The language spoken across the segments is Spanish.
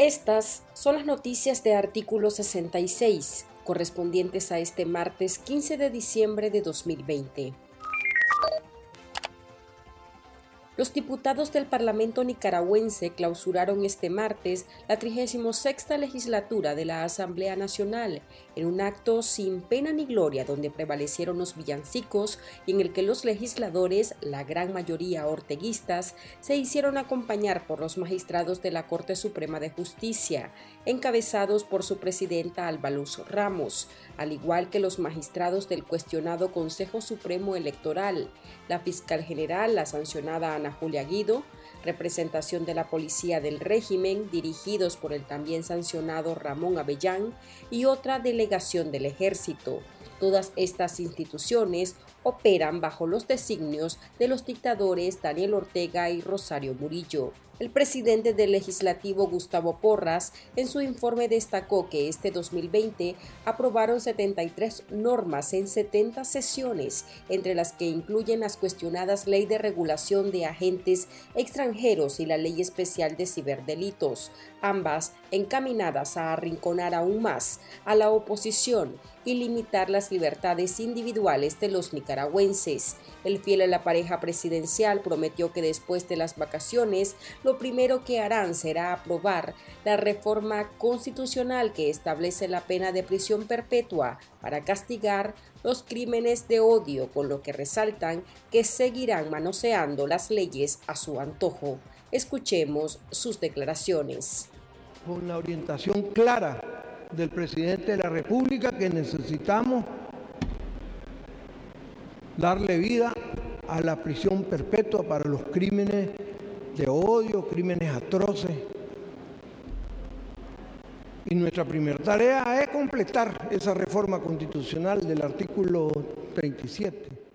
Estas son las noticias de artículo 66, correspondientes a este martes 15 de diciembre de 2020. Los diputados del Parlamento nicaragüense clausuraron este martes la 36 legislatura de la Asamblea Nacional en un acto sin pena ni gloria donde prevalecieron los villancicos y en el que los legisladores, la gran mayoría orteguistas, se hicieron acompañar por los magistrados de la Corte Suprema de Justicia, encabezados por su presidenta Albaluz Ramos, al igual que los magistrados del cuestionado Consejo Supremo Electoral, la fiscal general, la sancionada Ana Julia Guido, representación de la Policía del Régimen, dirigidos por el también sancionado Ramón Avellán, y otra delegación del Ejército. Todas estas instituciones operan bajo los designios de los dictadores Daniel Ortega y Rosario Murillo. El presidente del legislativo Gustavo Porras en su informe destacó que este 2020 aprobaron 73 normas en 70 sesiones, entre las que incluyen las cuestionadas Ley de Regulación de Agentes Extranjeros y la Ley Especial de Ciberdelitos, ambas encaminadas a arrinconar aún más a la oposición y limitar las libertades individuales de los nicaragüenses. El fiel a la pareja presidencial prometió que después de las vacaciones lo primero que harán será aprobar la reforma constitucional que establece la pena de prisión perpetua para castigar los crímenes de odio, con lo que resaltan que seguirán manoseando las leyes a su antojo. Escuchemos sus declaraciones. Con la orientación clara del presidente de la República que necesitamos darle vida a la prisión perpetua para los crímenes de odio, crímenes atroces. Y nuestra primera tarea es completar esa reforma constitucional del artículo 37.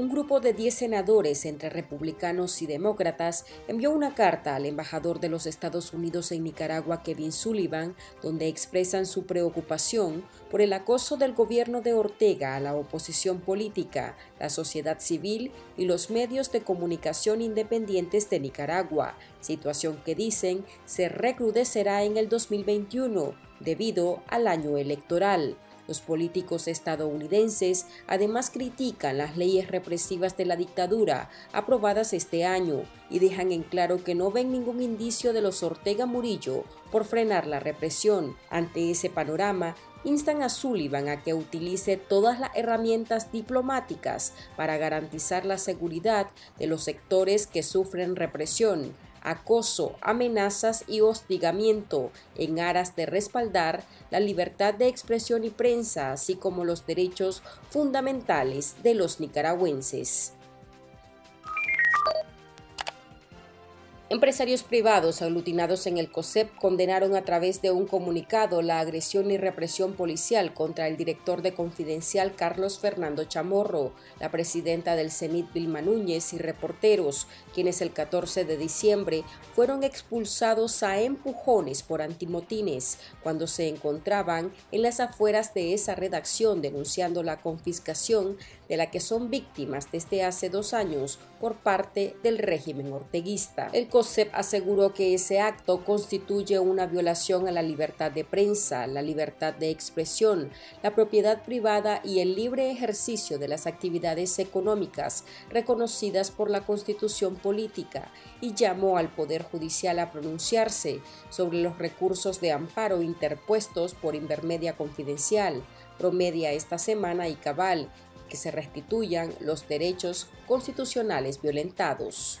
Un grupo de 10 senadores entre republicanos y demócratas envió una carta al embajador de los Estados Unidos en Nicaragua, Kevin Sullivan, donde expresan su preocupación por el acoso del gobierno de Ortega a la oposición política, la sociedad civil y los medios de comunicación independientes de Nicaragua, situación que dicen se recrudecerá en el 2021 debido al año electoral. Los políticos estadounidenses además critican las leyes represivas de la dictadura aprobadas este año y dejan en claro que no ven ningún indicio de los Ortega Murillo por frenar la represión. Ante ese panorama, instan a Sullivan a que utilice todas las herramientas diplomáticas para garantizar la seguridad de los sectores que sufren represión acoso, amenazas y hostigamiento en aras de respaldar la libertad de expresión y prensa, así como los derechos fundamentales de los nicaragüenses. Empresarios privados aglutinados en el COSEP condenaron a través de un comunicado la agresión y represión policial contra el director de Confidencial Carlos Fernando Chamorro, la presidenta del CENIT Vilma Núñez y reporteros, quienes el 14 de diciembre fueron expulsados a empujones por antimotines cuando se encontraban en las afueras de esa redacción denunciando la confiscación de la que son víctimas desde hace dos años por parte del régimen orteguista. COSEP aseguró que ese acto constituye una violación a la libertad de prensa, la libertad de expresión, la propiedad privada y el libre ejercicio de las actividades económicas reconocidas por la Constitución política y llamó al Poder Judicial a pronunciarse sobre los recursos de amparo interpuestos por Invermedia Confidencial, Promedia esta semana y Cabal, que se restituyan los derechos constitucionales violentados.